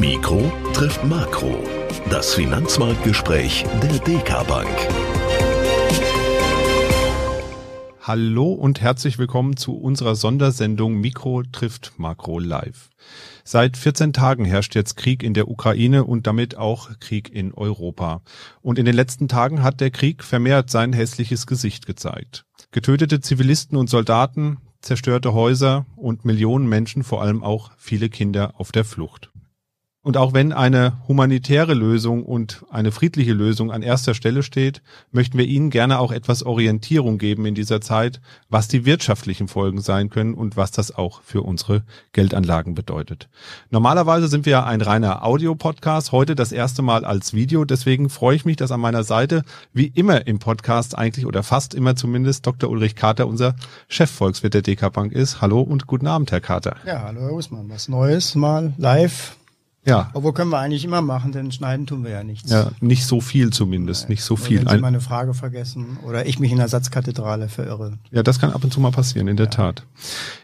Mikro trifft Makro. Das Finanzmarktgespräch der DK Bank. Hallo und herzlich willkommen zu unserer Sondersendung Mikro trifft Makro live. Seit 14 Tagen herrscht jetzt Krieg in der Ukraine und damit auch Krieg in Europa. Und in den letzten Tagen hat der Krieg vermehrt sein hässliches Gesicht gezeigt. Getötete Zivilisten und Soldaten, zerstörte Häuser und Millionen Menschen, vor allem auch viele Kinder auf der Flucht. Und auch wenn eine humanitäre Lösung und eine friedliche Lösung an erster Stelle steht, möchten wir Ihnen gerne auch etwas Orientierung geben in dieser Zeit, was die wirtschaftlichen Folgen sein können und was das auch für unsere Geldanlagen bedeutet. Normalerweise sind wir ein reiner Audio-Podcast, heute das erste Mal als Video. Deswegen freue ich mich, dass an meiner Seite, wie immer im Podcast eigentlich oder fast immer zumindest, Dr. Ulrich Kater, unser Chefvolkswirt der DK Bank ist. Hallo und guten Abend, Herr Kater. Ja, hallo Herr Usmann. Was Neues mal live ja. Obwohl können wir eigentlich immer machen, denn schneiden tun wir ja nichts. Ja, nicht so viel zumindest, Nein. nicht so viel. Wenn Sie meine Frage vergessen oder ich mich in der Satzkathedrale verirre. Ja, das kann ab und zu mal passieren, in der ja. Tat.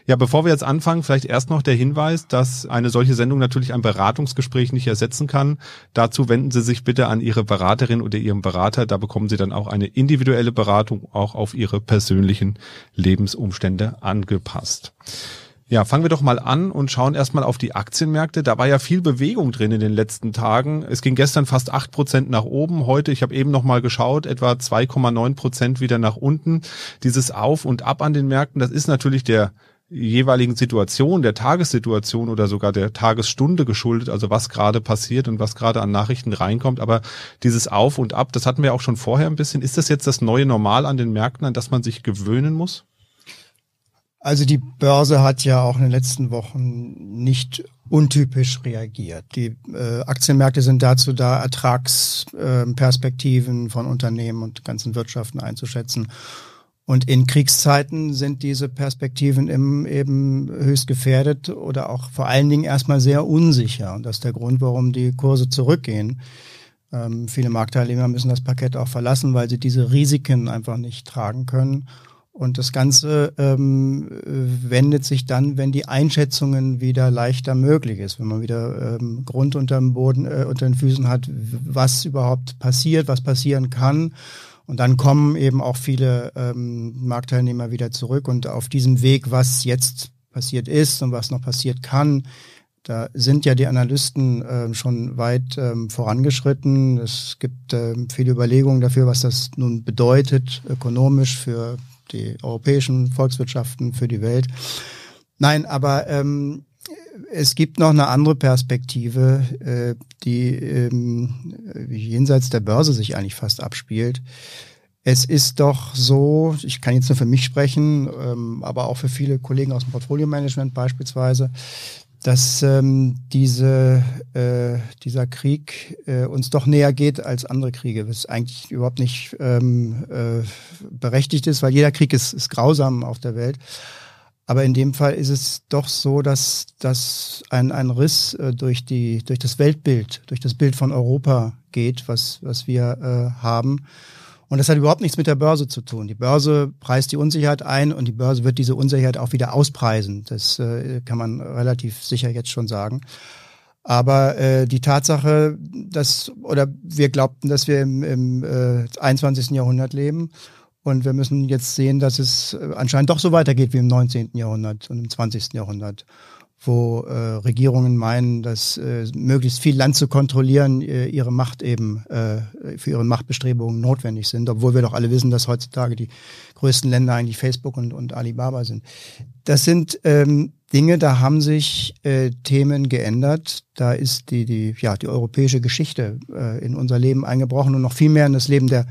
Ja, bevor wir jetzt anfangen, vielleicht erst noch der Hinweis, dass eine solche Sendung natürlich ein Beratungsgespräch nicht ersetzen kann. Dazu wenden Sie sich bitte an Ihre Beraterin oder Ihrem Berater. Da bekommen Sie dann auch eine individuelle Beratung, auch auf Ihre persönlichen Lebensumstände angepasst. Ja, fangen wir doch mal an und schauen erstmal auf die Aktienmärkte. Da war ja viel Bewegung drin in den letzten Tagen. Es ging gestern fast acht Prozent nach oben. Heute, ich habe eben noch mal geschaut, etwa 2,9 Prozent wieder nach unten. Dieses Auf und Ab an den Märkten, das ist natürlich der jeweiligen Situation, der Tagessituation oder sogar der Tagesstunde geschuldet, also was gerade passiert und was gerade an Nachrichten reinkommt. Aber dieses Auf und Ab, das hatten wir auch schon vorher ein bisschen. Ist das jetzt das neue Normal an den Märkten, an das man sich gewöhnen muss? Also die Börse hat ja auch in den letzten Wochen nicht untypisch reagiert. Die äh, Aktienmärkte sind dazu da, Ertragsperspektiven äh, von Unternehmen und ganzen Wirtschaften einzuschätzen. Und in Kriegszeiten sind diese Perspektiven im, eben höchst gefährdet oder auch vor allen Dingen erstmal sehr unsicher. Und das ist der Grund, warum die Kurse zurückgehen. Ähm, viele Marktteilnehmer müssen das Parkett auch verlassen, weil sie diese Risiken einfach nicht tragen können. Und das Ganze ähm, wendet sich dann, wenn die Einschätzungen wieder leichter möglich ist, wenn man wieder ähm, Grund unter dem Boden, äh, unter den Füßen hat, was überhaupt passiert, was passieren kann. Und dann kommen eben auch viele ähm, Marktteilnehmer wieder zurück. Und auf diesem Weg, was jetzt passiert ist und was noch passiert kann, da sind ja die Analysten äh, schon weit ähm, vorangeschritten. Es gibt äh, viele Überlegungen dafür, was das nun bedeutet, ökonomisch für die europäischen Volkswirtschaften, für die Welt. Nein, aber ähm, es gibt noch eine andere Perspektive, äh, die ähm, jenseits der Börse sich eigentlich fast abspielt. Es ist doch so, ich kann jetzt nur für mich sprechen, ähm, aber auch für viele Kollegen aus dem Portfolio-Management beispielsweise, dass ähm, diese, äh, dieser Krieg äh, uns doch näher geht als andere Kriege, was eigentlich überhaupt nicht ähm, äh, berechtigt ist, weil jeder Krieg ist, ist grausam auf der Welt. Aber in dem Fall ist es doch so, dass, dass ein, ein Riss äh, durch, die, durch das Weltbild, durch das Bild von Europa geht, was, was wir äh, haben. Und das hat überhaupt nichts mit der Börse zu tun. Die Börse preist die Unsicherheit ein und die Börse wird diese Unsicherheit auch wieder auspreisen. Das äh, kann man relativ sicher jetzt schon sagen. Aber äh, die Tatsache, dass, oder wir glaubten, dass wir im, im äh, 21. Jahrhundert leben und wir müssen jetzt sehen, dass es äh, anscheinend doch so weitergeht wie im 19. Jahrhundert und im 20. Jahrhundert wo äh, Regierungen meinen, dass äh, möglichst viel Land zu kontrollieren äh, ihre Macht eben äh, für ihre Machtbestrebungen notwendig sind, obwohl wir doch alle wissen, dass heutzutage die größten Länder eigentlich Facebook und, und Alibaba sind. Das sind ähm, Dinge, da haben sich äh, Themen geändert. Da ist die, die, ja, die europäische Geschichte äh, in unser Leben eingebrochen und noch viel mehr in das Leben der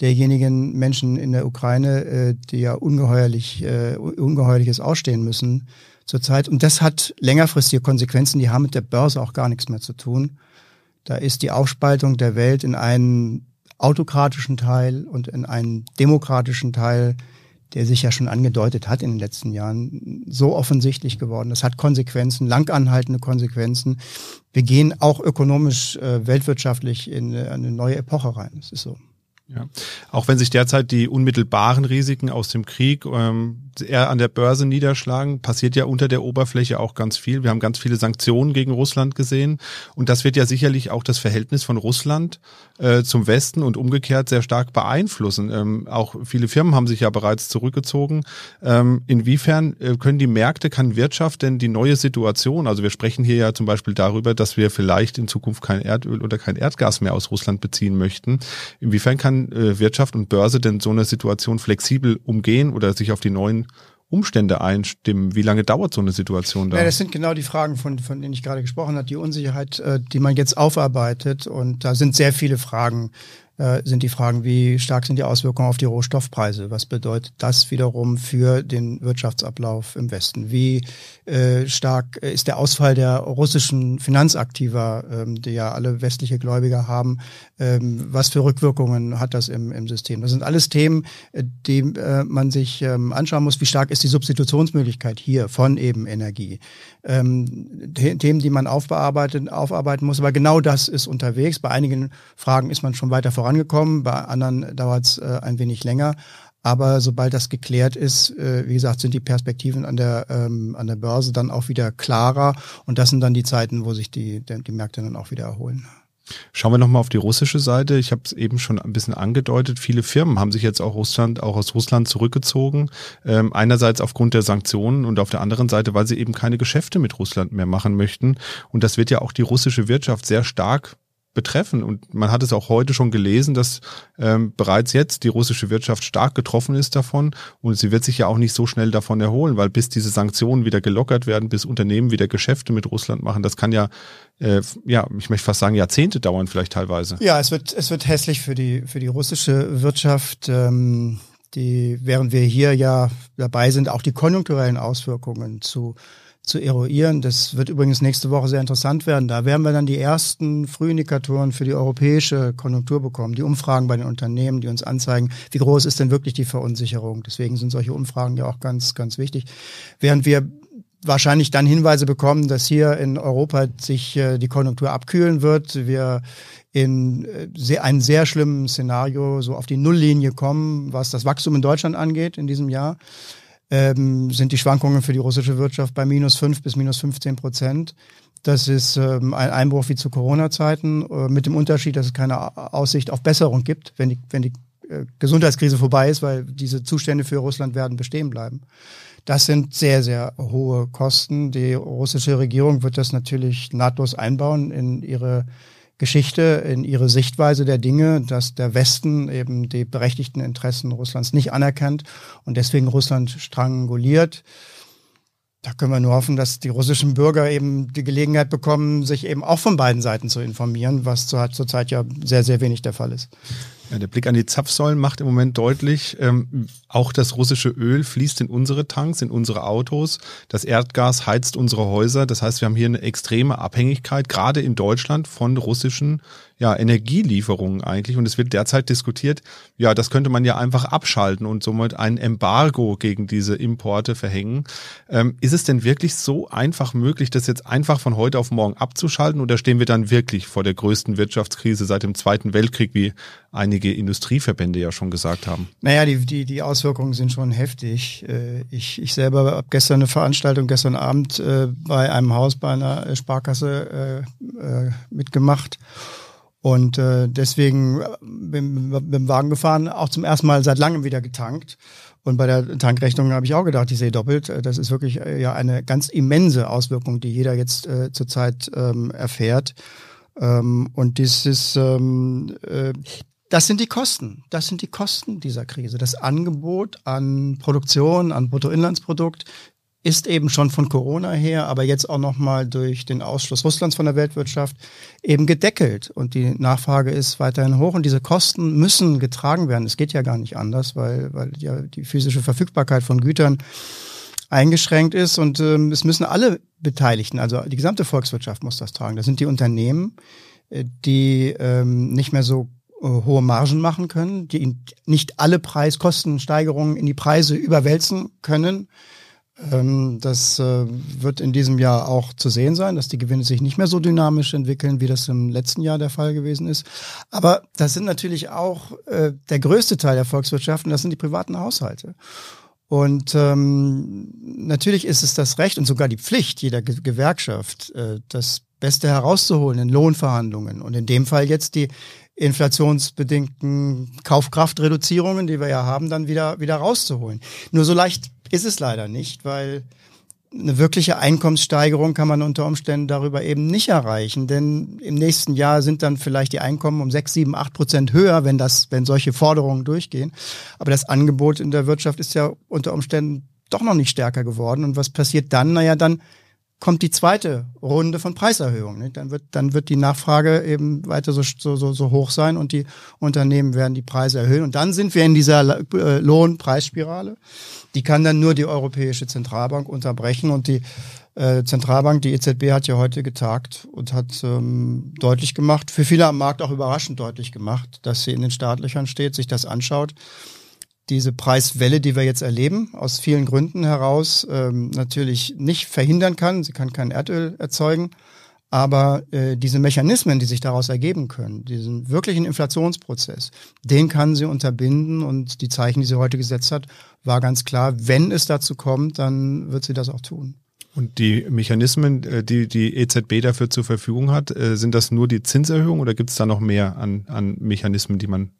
derjenigen Menschen in der Ukraine, äh, die ja ungeheuerlich, äh, ungeheuerliches ausstehen müssen zurzeit. Und das hat längerfristige Konsequenzen, die haben mit der Börse auch gar nichts mehr zu tun. Da ist die Aufspaltung der Welt in einen autokratischen Teil und in einen demokratischen Teil, der sich ja schon angedeutet hat in den letzten Jahren, so offensichtlich geworden. Das hat Konsequenzen, langanhaltende Konsequenzen. Wir gehen auch ökonomisch, äh, weltwirtschaftlich in eine neue Epoche rein. Das ist so. Ja. Auch wenn sich derzeit die unmittelbaren Risiken aus dem Krieg ähm, eher an der Börse niederschlagen, passiert ja unter der Oberfläche auch ganz viel. Wir haben ganz viele Sanktionen gegen Russland gesehen und das wird ja sicherlich auch das Verhältnis von Russland äh, zum Westen und umgekehrt sehr stark beeinflussen. Ähm, auch viele Firmen haben sich ja bereits zurückgezogen. Ähm, inwiefern äh, können die Märkte, kann Wirtschaft denn die neue Situation, also wir sprechen hier ja zum Beispiel darüber, dass wir vielleicht in Zukunft kein Erdöl oder kein Erdgas mehr aus Russland beziehen möchten. Inwiefern kann äh, Wirtschaft und Börse denn so eine Situation flexibel umgehen oder sich auf die neuen Umstände einstimmen? Wie lange dauert so eine Situation da? Ja, das sind genau die Fragen, von, von denen ich gerade gesprochen habe, die Unsicherheit, äh, die man jetzt aufarbeitet. Und da sind sehr viele Fragen äh, sind die Fragen, wie stark sind die Auswirkungen auf die Rohstoffpreise? Was bedeutet das wiederum für den Wirtschaftsablauf im Westen? Wie äh, stark ist der Ausfall der russischen Finanzaktiva, ähm, die ja alle westliche Gläubiger haben? Ähm, was für Rückwirkungen hat das im, im System? Das sind alles Themen, äh, die äh, man sich ähm, anschauen muss. Wie stark ist die Substitutionsmöglichkeit hier von eben Energie? Ähm, Themen, die man aufbearbeiten, aufarbeiten muss. Aber genau das ist unterwegs. Bei einigen Fragen ist man schon weiter vorangekommen, bei anderen dauert es äh, ein wenig länger. Aber sobald das geklärt ist, äh, wie gesagt, sind die Perspektiven an der, ähm, an der Börse dann auch wieder klarer. Und das sind dann die Zeiten, wo sich die, die Märkte dann auch wieder erholen. Schauen wir nochmal auf die russische Seite. Ich habe es eben schon ein bisschen angedeutet. Viele Firmen haben sich jetzt auch Russland, auch aus Russland zurückgezogen. Ähm, einerseits aufgrund der Sanktionen und auf der anderen Seite, weil sie eben keine Geschäfte mit Russland mehr machen möchten. Und das wird ja auch die russische Wirtschaft sehr stark betreffen. Und man hat es auch heute schon gelesen, dass ähm, bereits jetzt die russische Wirtschaft stark getroffen ist davon und sie wird sich ja auch nicht so schnell davon erholen, weil bis diese Sanktionen wieder gelockert werden, bis Unternehmen wieder Geschäfte mit Russland machen, das kann ja, äh, ja, ich möchte fast sagen, Jahrzehnte dauern vielleicht teilweise. Ja, es wird, es wird hässlich für die, für die russische Wirtschaft. Ähm die, während wir hier ja dabei sind, auch die konjunkturellen Auswirkungen zu zu eruieren. Das wird übrigens nächste Woche sehr interessant werden. Da werden wir dann die ersten Frühindikatoren für die europäische Konjunktur bekommen. Die Umfragen bei den Unternehmen, die uns anzeigen, wie groß ist denn wirklich die Verunsicherung. Deswegen sind solche Umfragen ja auch ganz, ganz wichtig. Während wir wahrscheinlich dann Hinweise bekommen, dass hier in Europa sich äh, die Konjunktur abkühlen wird. Wir in äh, einem sehr schlimmen Szenario so auf die Nulllinie kommen, was das Wachstum in Deutschland angeht in diesem Jahr ähm, sind die Schwankungen für die russische Wirtschaft bei minus fünf bis minus 15 Prozent. Das ist ähm, ein Einbruch wie zu Corona-Zeiten, äh, mit dem Unterschied, dass es keine Aussicht auf Besserung gibt, wenn die, wenn die äh, Gesundheitskrise vorbei ist, weil diese Zustände für Russland werden bestehen bleiben. Das sind sehr, sehr hohe Kosten. Die russische Regierung wird das natürlich nahtlos einbauen in ihre Geschichte, in ihre Sichtweise der Dinge, dass der Westen eben die berechtigten Interessen Russlands nicht anerkennt und deswegen Russland stranguliert. Da können wir nur hoffen, dass die russischen Bürger eben die Gelegenheit bekommen, sich eben auch von beiden Seiten zu informieren, was zurzeit ja sehr, sehr wenig der Fall ist. Ja, der Blick an die Zapfsäulen macht im Moment deutlich, ähm, auch das russische Öl fließt in unsere Tanks, in unsere Autos. Das Erdgas heizt unsere Häuser. Das heißt, wir haben hier eine extreme Abhängigkeit, gerade in Deutschland, von russischen ja, Energielieferungen eigentlich. Und es wird derzeit diskutiert, ja, das könnte man ja einfach abschalten und somit ein Embargo gegen diese Importe verhängen. Ähm, ist es denn wirklich so einfach möglich, das jetzt einfach von heute auf morgen abzuschalten oder stehen wir dann wirklich vor der größten Wirtschaftskrise seit dem Zweiten Weltkrieg, wie einige Industrieverbände ja schon gesagt haben? Naja, die, die, die Auswirkungen sind schon heftig. Äh, ich, ich selber habe gestern eine Veranstaltung, gestern Abend äh, bei einem Haus, bei einer Sparkasse äh, mitgemacht. Und äh, deswegen bin mit dem Wagen gefahren, auch zum ersten Mal seit langem wieder getankt. Und bei der Tankrechnung habe ich auch gedacht, ich sehe doppelt. Das ist wirklich ja eine ganz immense Auswirkung, die jeder jetzt äh, zurzeit ähm, erfährt. Ähm, und dieses, ähm, äh, das sind die Kosten. Das sind die Kosten dieser Krise. Das Angebot an Produktion, an Bruttoinlandsprodukt ist eben schon von Corona her, aber jetzt auch nochmal durch den Ausschluss Russlands von der Weltwirtschaft eben gedeckelt. Und die Nachfrage ist weiterhin hoch und diese Kosten müssen getragen werden. Es geht ja gar nicht anders, weil, weil ja die physische Verfügbarkeit von Gütern eingeschränkt ist und ähm, es müssen alle Beteiligten, also die gesamte Volkswirtschaft muss das tragen. Das sind die Unternehmen, äh, die ähm, nicht mehr so äh, hohe Margen machen können, die nicht alle Preiskostensteigerungen in die Preise überwälzen können das äh, wird in diesem Jahr auch zu sehen sein, dass die Gewinne sich nicht mehr so dynamisch entwickeln, wie das im letzten Jahr der Fall gewesen ist. Aber das sind natürlich auch äh, der größte Teil der Volkswirtschaft und das sind die privaten Haushalte. Und ähm, natürlich ist es das Recht und sogar die Pflicht jeder Ge Gewerkschaft, äh, das Beste herauszuholen in Lohnverhandlungen und in dem Fall jetzt die inflationsbedingten Kaufkraftreduzierungen, die wir ja haben, dann wieder, wieder rauszuholen. Nur so leicht ist es leider nicht, weil eine wirkliche Einkommenssteigerung kann man unter Umständen darüber eben nicht erreichen, denn im nächsten Jahr sind dann vielleicht die Einkommen um sechs, sieben, acht Prozent höher, wenn das, wenn solche Forderungen durchgehen. Aber das Angebot in der Wirtschaft ist ja unter Umständen doch noch nicht stärker geworden. Und was passiert dann? Naja, dann kommt die zweite Runde von Preiserhöhungen. Dann wird dann wird die Nachfrage eben weiter so, so, so hoch sein und die Unternehmen werden die Preise erhöhen. Und dann sind wir in dieser äh, Lohnpreisspirale. Die kann dann nur die Europäische Zentralbank unterbrechen und die äh, Zentralbank, die EZB hat ja heute getagt und hat ähm, deutlich gemacht, für viele am Markt auch überraschend deutlich gemacht, dass sie in den Startlöchern steht, sich das anschaut diese Preiswelle, die wir jetzt erleben, aus vielen Gründen heraus ähm, natürlich nicht verhindern kann. Sie kann kein Erdöl erzeugen. Aber äh, diese Mechanismen, die sich daraus ergeben können, diesen wirklichen Inflationsprozess, den kann sie unterbinden. Und die Zeichen, die sie heute gesetzt hat, war ganz klar, wenn es dazu kommt, dann wird sie das auch tun. Und die Mechanismen, äh, die die EZB dafür zur Verfügung hat, äh, sind das nur die Zinserhöhung oder gibt es da noch mehr an, an Mechanismen, die man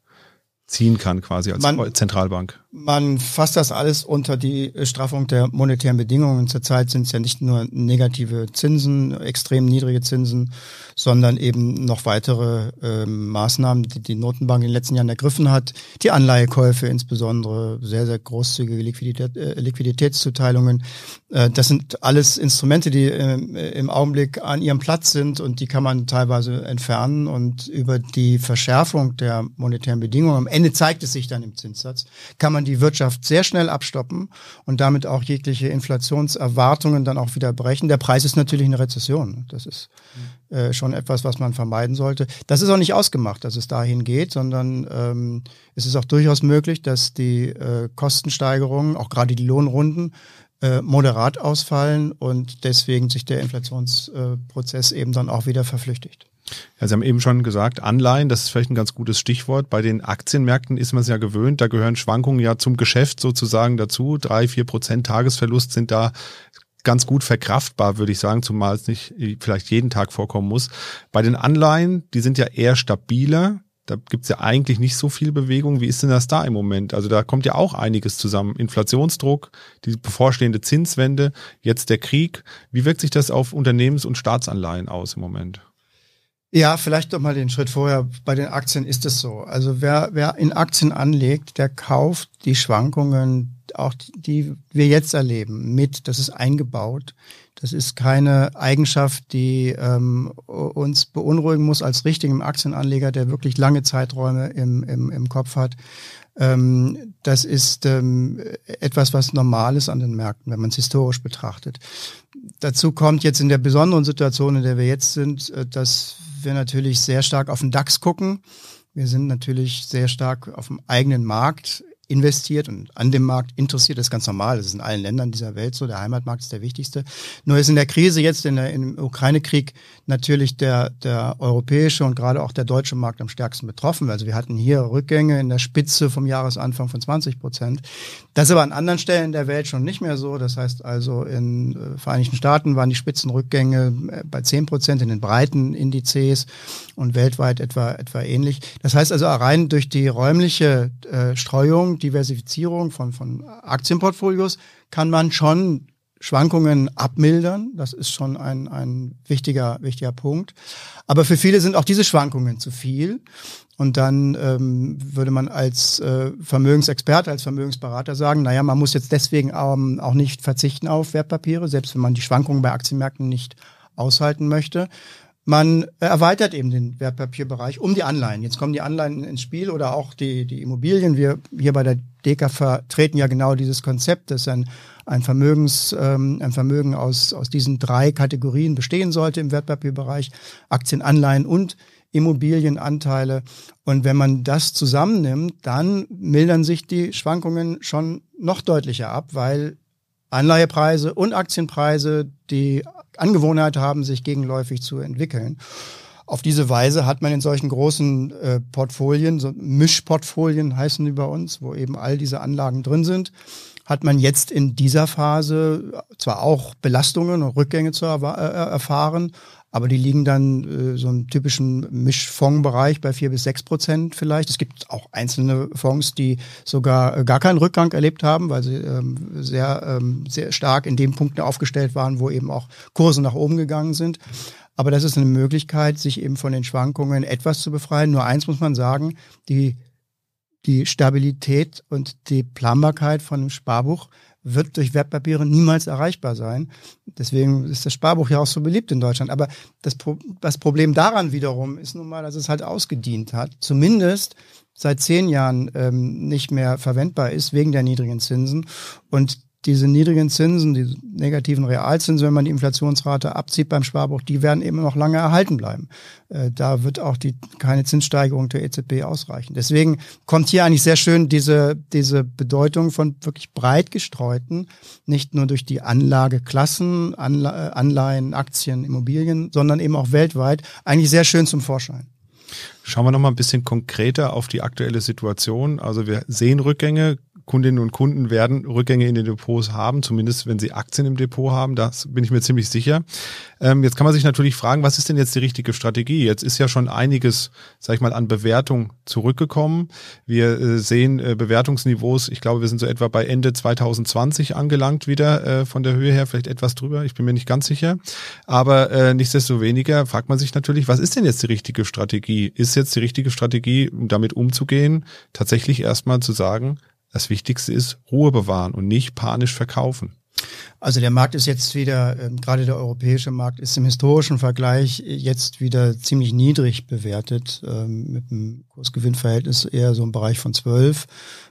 ziehen kann quasi als man, Zentralbank. Man fasst das alles unter die Straffung der monetären Bedingungen. Zurzeit sind es ja nicht nur negative Zinsen, extrem niedrige Zinsen, sondern eben noch weitere äh, Maßnahmen, die die Notenbank in den letzten Jahren ergriffen hat. Die Anleihekäufe insbesondere, sehr, sehr großzügige Liquidität, äh, Liquiditätszuteilungen. Äh, das sind alles Instrumente, die äh, im Augenblick an ihrem Platz sind und die kann man teilweise entfernen. Und über die Verschärfung der monetären Bedingungen, am Ende zeigt es sich dann im Zinssatz, kann man man die Wirtschaft sehr schnell abstoppen und damit auch jegliche Inflationserwartungen dann auch wieder brechen. Der Preis ist natürlich eine Rezession. Das ist äh, schon etwas, was man vermeiden sollte. Das ist auch nicht ausgemacht, dass es dahin geht, sondern ähm, es ist auch durchaus möglich, dass die äh, Kostensteigerungen, auch gerade die Lohnrunden, äh, moderat ausfallen und deswegen sich der Inflationsprozess eben dann auch wieder verflüchtigt. Ja, Sie haben eben schon gesagt, Anleihen, das ist vielleicht ein ganz gutes Stichwort. Bei den Aktienmärkten ist man es ja gewöhnt, da gehören Schwankungen ja zum Geschäft sozusagen dazu. Drei, vier Prozent Tagesverlust sind da ganz gut verkraftbar, würde ich sagen, zumal es nicht vielleicht jeden Tag vorkommen muss. Bei den Anleihen, die sind ja eher stabiler. Da gibt's ja eigentlich nicht so viel Bewegung. Wie ist denn das da im Moment? Also da kommt ja auch einiges zusammen. Inflationsdruck, die bevorstehende Zinswende, jetzt der Krieg. Wie wirkt sich das auf Unternehmens- und Staatsanleihen aus im Moment? Ja, vielleicht doch mal den Schritt vorher. Bei den Aktien ist es so. Also wer, wer in Aktien anlegt, der kauft die Schwankungen, auch die wir jetzt erleben, mit. Das ist eingebaut. Das ist keine Eigenschaft, die ähm, uns beunruhigen muss als richtigen Aktienanleger, der wirklich lange Zeiträume im, im, im Kopf hat. Ähm, das ist ähm, etwas, was normal ist an den Märkten, wenn man es historisch betrachtet. Dazu kommt jetzt in der besonderen Situation, in der wir jetzt sind, äh, dass wir natürlich sehr stark auf den DAX gucken. Wir sind natürlich sehr stark auf dem eigenen Markt investiert und an dem Markt interessiert. Das ist ganz normal. Das ist in allen Ländern dieser Welt so. Der Heimatmarkt ist der wichtigste. Nur ist in der Krise jetzt, in der, im Ukraine-Krieg, natürlich der, der europäische und gerade auch der deutsche Markt am stärksten betroffen. Also wir hatten hier Rückgänge in der Spitze vom Jahresanfang von 20 Prozent. Das ist aber an anderen Stellen der Welt schon nicht mehr so. Das heißt also, in äh, Vereinigten Staaten waren die Spitzenrückgänge äh, bei 10 Prozent in den breiten Indizes und weltweit etwa, etwa ähnlich. Das heißt also, rein durch die räumliche äh, Streuung Diversifizierung von, von Aktienportfolios kann man schon Schwankungen abmildern. Das ist schon ein, ein wichtiger, wichtiger Punkt. Aber für viele sind auch diese Schwankungen zu viel. Und dann ähm, würde man als äh, Vermögensexperte, als Vermögensberater sagen, naja, man muss jetzt deswegen ähm, auch nicht verzichten auf Wertpapiere, selbst wenn man die Schwankungen bei Aktienmärkten nicht aushalten möchte. Man erweitert eben den Wertpapierbereich um die Anleihen. Jetzt kommen die Anleihen ins Spiel oder auch die, die Immobilien. Wir hier bei der DECA vertreten ja genau dieses Konzept, dass ein, ein, Vermögens, ähm, ein Vermögen aus, aus diesen drei Kategorien bestehen sollte im Wertpapierbereich. Aktien, Anleihen und Immobilienanteile. Und wenn man das zusammennimmt, dann mildern sich die Schwankungen schon noch deutlicher ab, weil Anleihepreise und Aktienpreise die Angewohnheit haben, sich gegenläufig zu entwickeln. Auf diese Weise hat man in solchen großen äh, Portfolien, so Mischportfolien heißen die bei uns, wo eben all diese Anlagen drin sind, hat man jetzt in dieser Phase zwar auch Belastungen und Rückgänge zu äh, erfahren, aber die liegen dann äh, so im typischen Mischfondsbereich bei vier bis sechs Prozent vielleicht. Es gibt auch einzelne Fonds, die sogar äh, gar keinen Rückgang erlebt haben, weil sie ähm, sehr, ähm, sehr stark in den Punkten aufgestellt waren, wo eben auch Kurse nach oben gegangen sind. Aber das ist eine Möglichkeit, sich eben von den Schwankungen etwas zu befreien. Nur eins muss man sagen, die, die Stabilität und die Planbarkeit von einem Sparbuch wird durch Wertpapiere niemals erreichbar sein. Deswegen ist das Sparbuch ja auch so beliebt in Deutschland. Aber das, das Problem daran wiederum ist nun mal, dass es halt ausgedient hat. Zumindest seit zehn Jahren ähm, nicht mehr verwendbar ist wegen der niedrigen Zinsen. Und diese niedrigen Zinsen, die negativen Realzinsen, wenn man die Inflationsrate abzieht beim Sparbuch, die werden eben noch lange erhalten bleiben. Äh, da wird auch die, keine Zinssteigerung der EZB ausreichen. Deswegen kommt hier eigentlich sehr schön diese, diese Bedeutung von wirklich breit gestreuten, nicht nur durch die Anlageklassen, Anle Anleihen, Aktien, Immobilien, sondern eben auch weltweit, eigentlich sehr schön zum Vorschein. Schauen wir noch mal ein bisschen konkreter auf die aktuelle Situation. Also wir sehen Rückgänge, Kundinnen und Kunden werden Rückgänge in den Depots haben, zumindest wenn sie Aktien im Depot haben. Das bin ich mir ziemlich sicher. Ähm, jetzt kann man sich natürlich fragen, was ist denn jetzt die richtige Strategie? Jetzt ist ja schon einiges, sag ich mal, an Bewertung zurückgekommen. Wir äh, sehen äh, Bewertungsniveaus. Ich glaube, wir sind so etwa bei Ende 2020 angelangt wieder äh, von der Höhe her, vielleicht etwas drüber. Ich bin mir nicht ganz sicher. Aber äh, nichtsdestoweniger fragt man sich natürlich, was ist denn jetzt die richtige Strategie? Ist jetzt die richtige Strategie, um damit umzugehen, tatsächlich erstmal zu sagen, das Wichtigste ist Ruhe bewahren und nicht panisch verkaufen. Also der Markt ist jetzt wieder, äh, gerade der europäische Markt ist im historischen Vergleich jetzt wieder ziemlich niedrig bewertet, ähm, mit einem Kursgewinnverhältnis eher so im Bereich von 12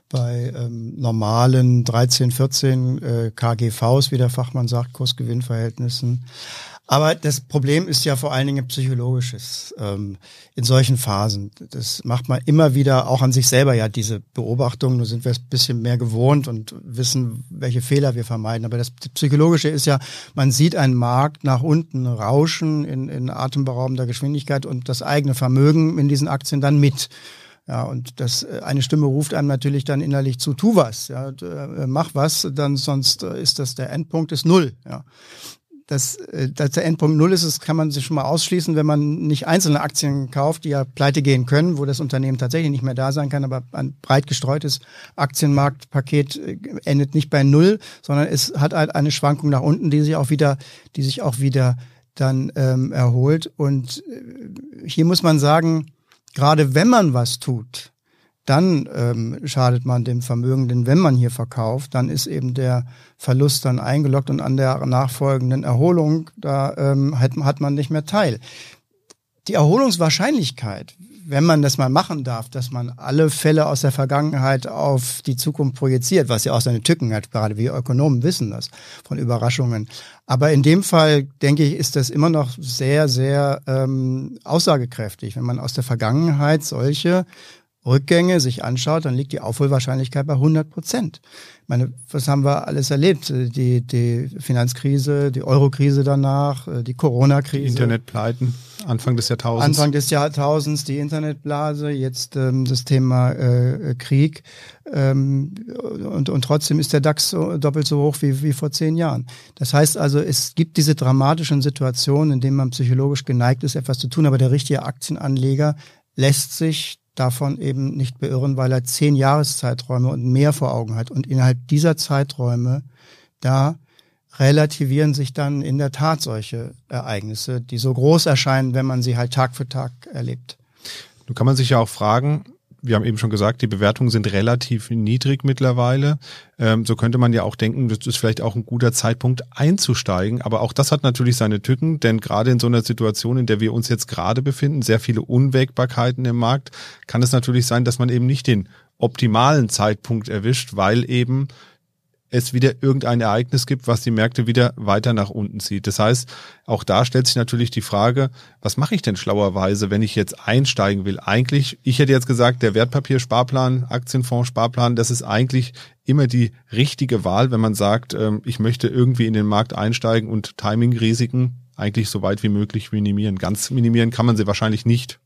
bei ähm, normalen 13, 14 äh, KGVs, wie der Fachmann sagt, Kursgewinnverhältnissen. Aber das Problem ist ja vor allen Dingen psychologisches ähm, in solchen Phasen. Das macht man immer wieder auch an sich selber ja diese Beobachtung. Nur sind wir es ein bisschen mehr gewohnt und wissen, welche Fehler wir vermeiden. Aber das Psychologische ist ja, man sieht einen Markt nach unten rauschen in, in atemberaubender Geschwindigkeit und das eigene Vermögen in diesen Aktien dann mit. Ja, und das äh, eine Stimme ruft einem natürlich dann innerlich zu, tu was, ja, äh, mach was, dann sonst äh, ist das der Endpunkt ist null. Ja dass, äh, dass der Endpunkt Null ist, das kann man sich schon mal ausschließen, wenn man nicht einzelne Aktien kauft, die ja pleite gehen können, wo das Unternehmen tatsächlich nicht mehr da sein kann, aber ein breit gestreutes Aktienmarktpaket äh, endet nicht bei Null, sondern es hat halt eine Schwankung nach unten, die sich auch wieder, die sich auch wieder dann ähm, erholt. Und äh, hier muss man sagen, gerade wenn man was tut, dann ähm, schadet man dem Vermögen, denn wenn man hier verkauft, dann ist eben der Verlust dann eingeloggt und an der nachfolgenden Erholung, da ähm, hat, hat man nicht mehr teil. Die Erholungswahrscheinlichkeit, wenn man das mal machen darf, dass man alle Fälle aus der Vergangenheit auf die Zukunft projiziert, was ja auch seine Tücken hat, gerade wir Ökonomen wissen das von Überraschungen. Aber in dem Fall, denke ich, ist das immer noch sehr, sehr ähm, aussagekräftig, wenn man aus der Vergangenheit solche Rückgänge sich anschaut, dann liegt die Aufholwahrscheinlichkeit bei 100 Prozent. Ich meine, was haben wir alles erlebt? Die, die Finanzkrise, die Eurokrise danach, die Corona-Krise. Internetpleiten, Anfang des Jahrtausends. Anfang des Jahrtausends, die Internetblase, jetzt ähm, das Thema äh, Krieg. Ähm, und, und trotzdem ist der DAX so, doppelt so hoch wie, wie vor zehn Jahren. Das heißt also, es gibt diese dramatischen Situationen, in denen man psychologisch geneigt ist, etwas zu tun, aber der richtige Aktienanleger lässt sich davon eben nicht beirren, weil er zehn Jahreszeiträume und mehr vor Augen hat. Und innerhalb dieser Zeiträume, da relativieren sich dann in der Tat solche Ereignisse, die so groß erscheinen, wenn man sie halt Tag für Tag erlebt. Nun kann man sich ja auch fragen, wir haben eben schon gesagt, die Bewertungen sind relativ niedrig mittlerweile. Ähm, so könnte man ja auch denken, das ist vielleicht auch ein guter Zeitpunkt einzusteigen. Aber auch das hat natürlich seine Tücken, denn gerade in so einer Situation, in der wir uns jetzt gerade befinden, sehr viele Unwägbarkeiten im Markt, kann es natürlich sein, dass man eben nicht den optimalen Zeitpunkt erwischt, weil eben es wieder irgendein Ereignis gibt, was die Märkte wieder weiter nach unten zieht. Das heißt, auch da stellt sich natürlich die Frage, was mache ich denn schlauerweise, wenn ich jetzt einsteigen will? Eigentlich, ich hätte jetzt gesagt, der Wertpapiersparplan, Aktienfonds, Sparplan, das ist eigentlich immer die richtige Wahl, wenn man sagt, ähm, ich möchte irgendwie in den Markt einsteigen und Timing-Risiken eigentlich so weit wie möglich minimieren. Ganz minimieren kann man sie wahrscheinlich nicht.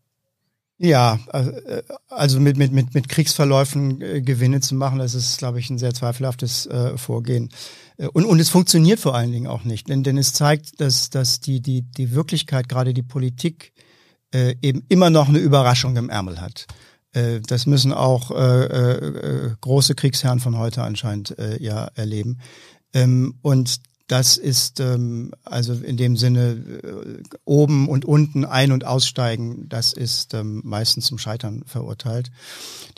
Ja, äh, also mit, mit, mit, mit Kriegsverläufen äh, Gewinne zu machen, das ist, glaube ich, ein sehr zweifelhaftes äh, Vorgehen. Und, und es funktioniert vor allen Dingen auch nicht, denn, denn es zeigt, dass, dass die, die, die Wirklichkeit, gerade die Politik, eben immer noch eine Überraschung im Ärmel hat. Das müssen auch große Kriegsherren von heute anscheinend ja erleben. Ähm, und das ist ähm, also in dem Sinne äh, oben und unten ein- und aussteigen, das ist ähm, meistens zum Scheitern verurteilt.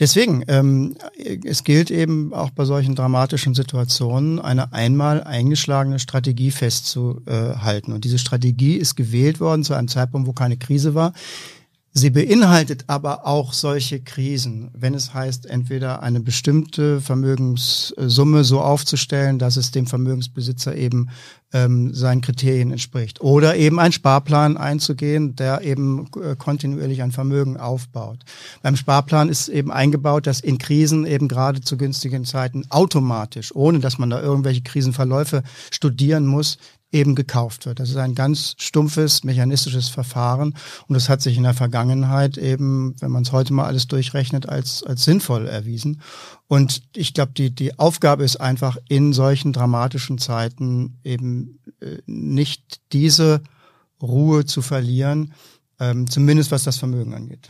Deswegen, ähm, es gilt eben auch bei solchen dramatischen Situationen, eine einmal eingeschlagene Strategie festzuhalten. Und diese Strategie ist gewählt worden zu einem Zeitpunkt, wo keine Krise war. Sie beinhaltet aber auch solche Krisen, wenn es heißt, entweder eine bestimmte Vermögenssumme so aufzustellen, dass es dem Vermögensbesitzer eben ähm, seinen Kriterien entspricht, oder eben einen Sparplan einzugehen, der eben äh, kontinuierlich ein Vermögen aufbaut. Beim Sparplan ist eben eingebaut, dass in Krisen eben gerade zu günstigen Zeiten automatisch, ohne dass man da irgendwelche Krisenverläufe studieren muss, eben gekauft wird. Das ist ein ganz stumpfes, mechanistisches Verfahren und das hat sich in der Vergangenheit eben, wenn man es heute mal alles durchrechnet, als, als sinnvoll erwiesen. Und ich glaube, die, die Aufgabe ist einfach in solchen dramatischen Zeiten eben äh, nicht diese Ruhe zu verlieren, ähm, zumindest was das Vermögen angeht.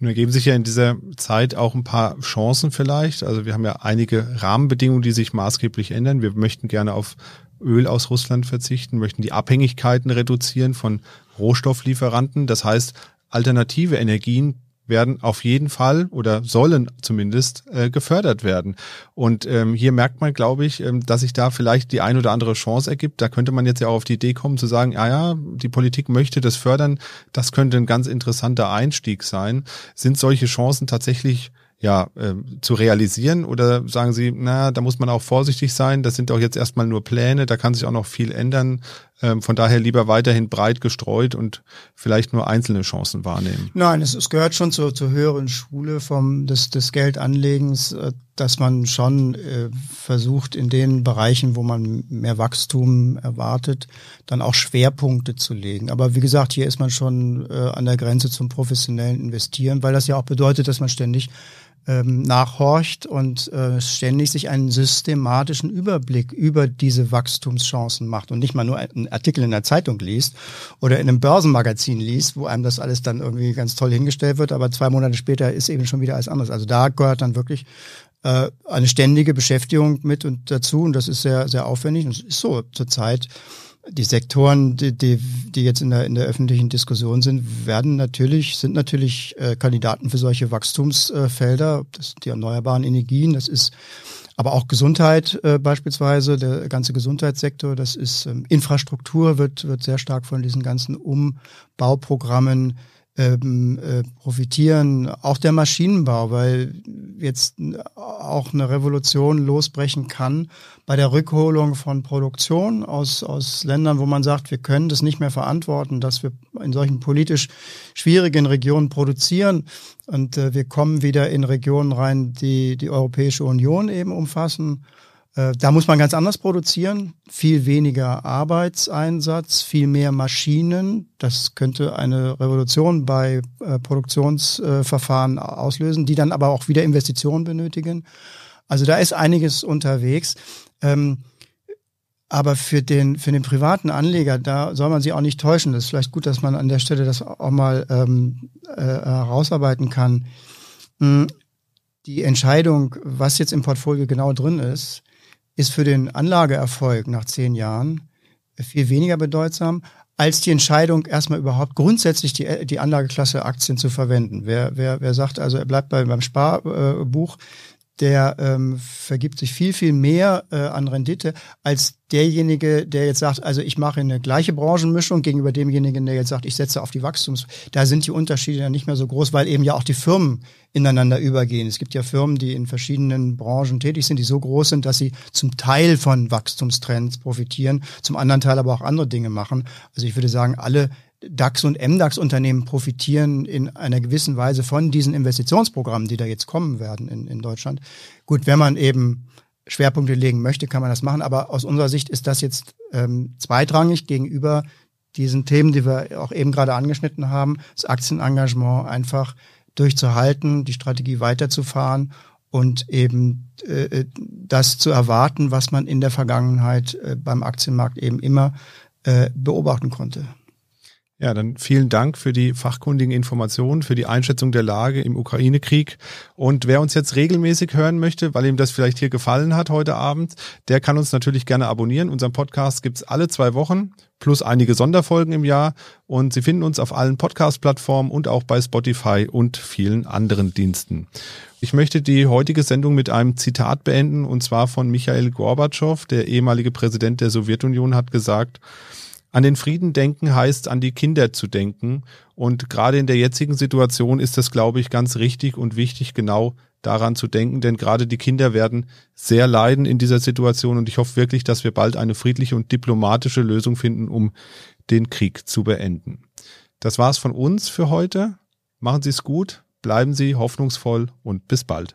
Nun ergeben sich ja in dieser Zeit auch ein paar Chancen vielleicht. Also wir haben ja einige Rahmenbedingungen, die sich maßgeblich ändern. Wir möchten gerne auf Öl aus Russland verzichten, möchten die Abhängigkeiten reduzieren von Rohstofflieferanten. Das heißt, alternative Energien werden auf jeden Fall oder sollen zumindest äh, gefördert werden. Und ähm, hier merkt man, glaube ich, ähm, dass sich da vielleicht die ein oder andere Chance ergibt. Da könnte man jetzt ja auch auf die Idee kommen zu sagen, ja, ja, die Politik möchte das fördern. Das könnte ein ganz interessanter Einstieg sein. Sind solche Chancen tatsächlich ja, äh, zu realisieren? Oder sagen Sie, na, da muss man auch vorsichtig sein, das sind doch jetzt erstmal nur Pläne, da kann sich auch noch viel ändern. Ähm, von daher lieber weiterhin breit gestreut und vielleicht nur einzelne Chancen wahrnehmen. Nein, es, es gehört schon zur, zur höheren Schule vom, des, des Geldanlegens, äh, dass man schon äh, versucht, in den Bereichen, wo man mehr Wachstum erwartet, dann auch Schwerpunkte zu legen. Aber wie gesagt, hier ist man schon äh, an der Grenze zum professionellen Investieren, weil das ja auch bedeutet, dass man ständig ähm, nachhorcht und äh, ständig sich einen systematischen Überblick über diese Wachstumschancen macht und nicht mal nur einen Artikel in der Zeitung liest oder in einem Börsenmagazin liest, wo einem das alles dann irgendwie ganz toll hingestellt wird, aber zwei Monate später ist eben schon wieder alles anders. Also da gehört dann wirklich äh, eine ständige Beschäftigung mit und dazu und das ist sehr, sehr aufwendig und es ist so zurzeit die Sektoren, die, die, die jetzt in der, in der öffentlichen Diskussion sind, werden natürlich, sind natürlich äh, Kandidaten für solche Wachstumsfelder. Das sind die erneuerbaren Energien, das ist aber auch Gesundheit äh, beispielsweise, der ganze Gesundheitssektor, das ist ähm, Infrastruktur, wird, wird sehr stark von diesen ganzen Umbauprogrammen ähm, äh, profitieren, auch der Maschinenbau, weil jetzt auch eine Revolution losbrechen kann bei der Rückholung von Produktion aus, aus Ländern, wo man sagt, wir können das nicht mehr verantworten, dass wir in solchen politisch schwierigen Regionen produzieren. Und äh, wir kommen wieder in Regionen rein, die die Europäische Union eben umfassen da muss man ganz anders produzieren, viel weniger Arbeitseinsatz, viel mehr Maschinen. Das könnte eine Revolution bei äh, Produktionsverfahren auslösen, die dann aber auch wieder Investitionen benötigen. Also da ist einiges unterwegs. Ähm, aber für den, für den privaten Anleger, da soll man sich auch nicht täuschen. Das ist vielleicht gut, dass man an der Stelle das auch mal ähm, äh, herausarbeiten kann. Hm, die Entscheidung, was jetzt im Portfolio genau drin ist, ist für den Anlageerfolg nach zehn Jahren viel weniger bedeutsam als die Entscheidung, erstmal überhaupt grundsätzlich die, die Anlageklasse Aktien zu verwenden. Wer, wer, wer sagt also, er bleibt bei, beim Sparbuch, der ähm, vergibt sich viel, viel mehr äh, an Rendite als derjenige, der jetzt sagt, also ich mache eine gleiche Branchenmischung gegenüber demjenigen, der jetzt sagt, ich setze auf die Wachstums. Da sind die Unterschiede ja nicht mehr so groß, weil eben ja auch die Firmen ineinander übergehen. Es gibt ja Firmen, die in verschiedenen Branchen tätig sind, die so groß sind, dass sie zum Teil von Wachstumstrends profitieren, zum anderen Teil aber auch andere Dinge machen. Also ich würde sagen, alle DAX und MDAX-Unternehmen profitieren in einer gewissen Weise von diesen Investitionsprogrammen, die da jetzt kommen werden in, in Deutschland. Gut, wenn man eben Schwerpunkte legen möchte, kann man das machen. Aber aus unserer Sicht ist das jetzt ähm, zweitrangig gegenüber diesen Themen, die wir auch eben gerade angeschnitten haben, das Aktienengagement einfach durchzuhalten, die Strategie weiterzufahren und eben äh, das zu erwarten, was man in der Vergangenheit äh, beim Aktienmarkt eben immer äh, beobachten konnte. Ja, dann vielen Dank für die fachkundigen Informationen, für die Einschätzung der Lage im Ukraine-Krieg. Und wer uns jetzt regelmäßig hören möchte, weil ihm das vielleicht hier gefallen hat heute Abend, der kann uns natürlich gerne abonnieren. Unseren Podcast gibt's alle zwei Wochen plus einige Sonderfolgen im Jahr. Und Sie finden uns auf allen Podcast-Plattformen und auch bei Spotify und vielen anderen Diensten. Ich möchte die heutige Sendung mit einem Zitat beenden, und zwar von Michael Gorbatschow, der ehemalige Präsident der Sowjetunion, hat gesagt, an den Frieden denken heißt an die Kinder zu denken. Und gerade in der jetzigen Situation ist das, glaube ich, ganz richtig und wichtig, genau daran zu denken, denn gerade die Kinder werden sehr leiden in dieser Situation und ich hoffe wirklich, dass wir bald eine friedliche und diplomatische Lösung finden, um den Krieg zu beenden. Das war's von uns für heute. Machen Sie es gut, bleiben Sie hoffnungsvoll und bis bald.